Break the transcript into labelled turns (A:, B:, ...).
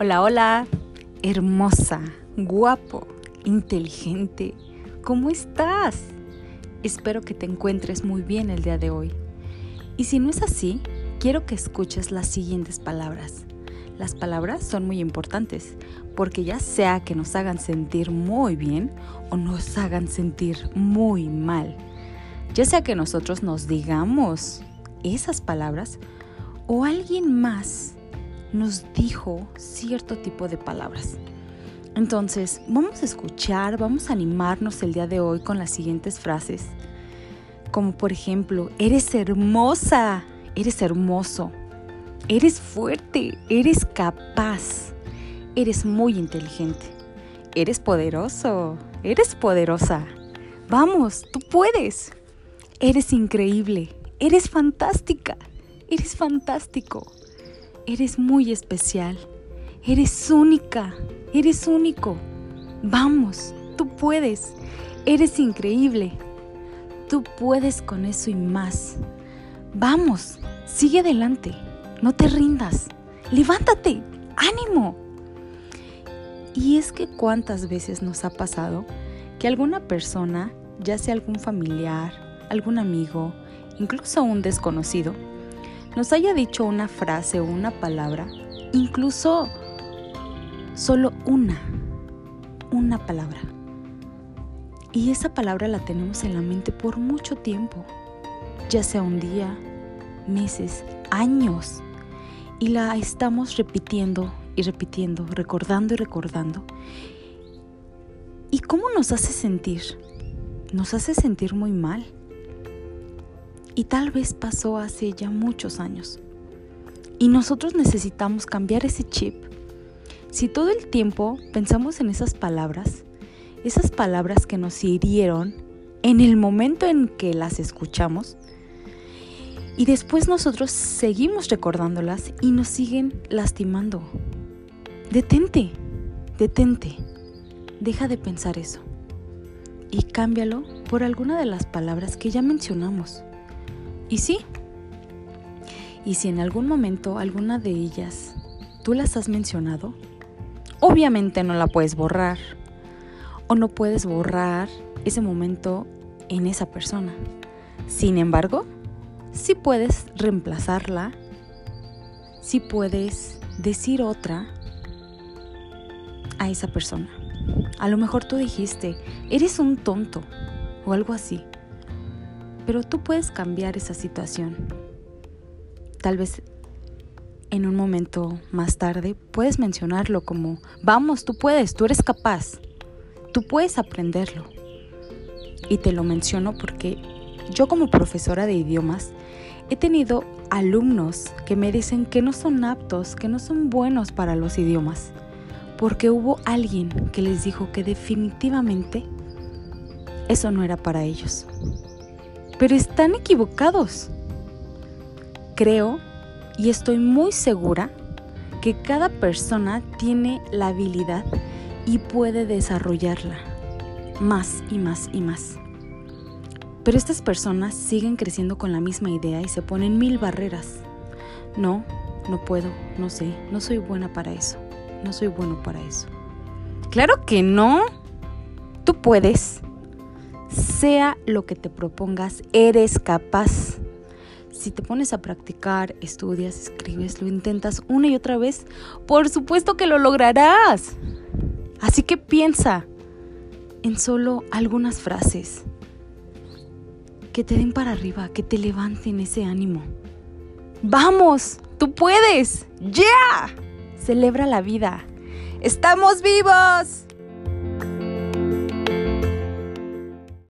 A: Hola, hola, hermosa, guapo, inteligente, ¿cómo estás? Espero que te encuentres muy bien el día de hoy. Y si no es así, quiero que escuches las siguientes palabras. Las palabras son muy importantes porque ya sea que nos hagan sentir muy bien o nos hagan sentir muy mal, ya sea que nosotros nos digamos esas palabras o alguien más nos dijo cierto tipo de palabras. Entonces, vamos a escuchar, vamos a animarnos el día de hoy con las siguientes frases, como por ejemplo, eres hermosa, eres hermoso, eres fuerte, eres capaz, eres muy inteligente, eres poderoso, eres poderosa. Vamos, tú puedes. Eres increíble, eres fantástica, eres fantástico. Eres muy especial. Eres única. Eres único. Vamos, tú puedes. Eres increíble. Tú puedes con eso y más. Vamos, sigue adelante. No te rindas. Levántate. Ánimo. Y es que cuántas veces nos ha pasado que alguna persona, ya sea algún familiar, algún amigo, incluso un desconocido, nos haya dicho una frase o una palabra, incluso solo una, una palabra. Y esa palabra la tenemos en la mente por mucho tiempo, ya sea un día, meses, años, y la estamos repitiendo y repitiendo, recordando y recordando. ¿Y cómo nos hace sentir? Nos hace sentir muy mal y tal vez pasó hace ya muchos años. Y nosotros necesitamos cambiar ese chip. Si todo el tiempo pensamos en esas palabras, esas palabras que nos hirieron en el momento en que las escuchamos, y después nosotros seguimos recordándolas y nos siguen lastimando. Detente, detente, deja de pensar eso y cámbialo por alguna de las palabras que ya mencionamos. Y sí. Y si en algún momento alguna de ellas tú las has mencionado, obviamente no la puedes borrar. O no puedes borrar ese momento en esa persona. Sin embargo, sí puedes reemplazarla, sí puedes decir otra a esa persona. A lo mejor tú dijiste, eres un tonto o algo así pero tú puedes cambiar esa situación. Tal vez en un momento más tarde puedes mencionarlo como, vamos, tú puedes, tú eres capaz, tú puedes aprenderlo. Y te lo menciono porque yo como profesora de idiomas he tenido alumnos que me dicen que no son aptos, que no son buenos para los idiomas, porque hubo alguien que les dijo que definitivamente eso no era para ellos pero están equivocados. Creo y estoy muy segura que cada persona tiene la habilidad y puede desarrollarla más y más y más. Pero estas personas siguen creciendo con la misma idea y se ponen mil barreras. No, no puedo, no sé, no soy buena para eso, no soy bueno para eso. Claro que no. Tú puedes sea lo que te propongas, eres capaz. Si te pones a practicar, estudias, escribes, lo intentas una y otra vez, por supuesto que lo lograrás. Así que piensa en solo algunas frases que te den para arriba, que te levanten ese ánimo. Vamos, tú puedes, ya. Celebra la vida. Estamos vivos.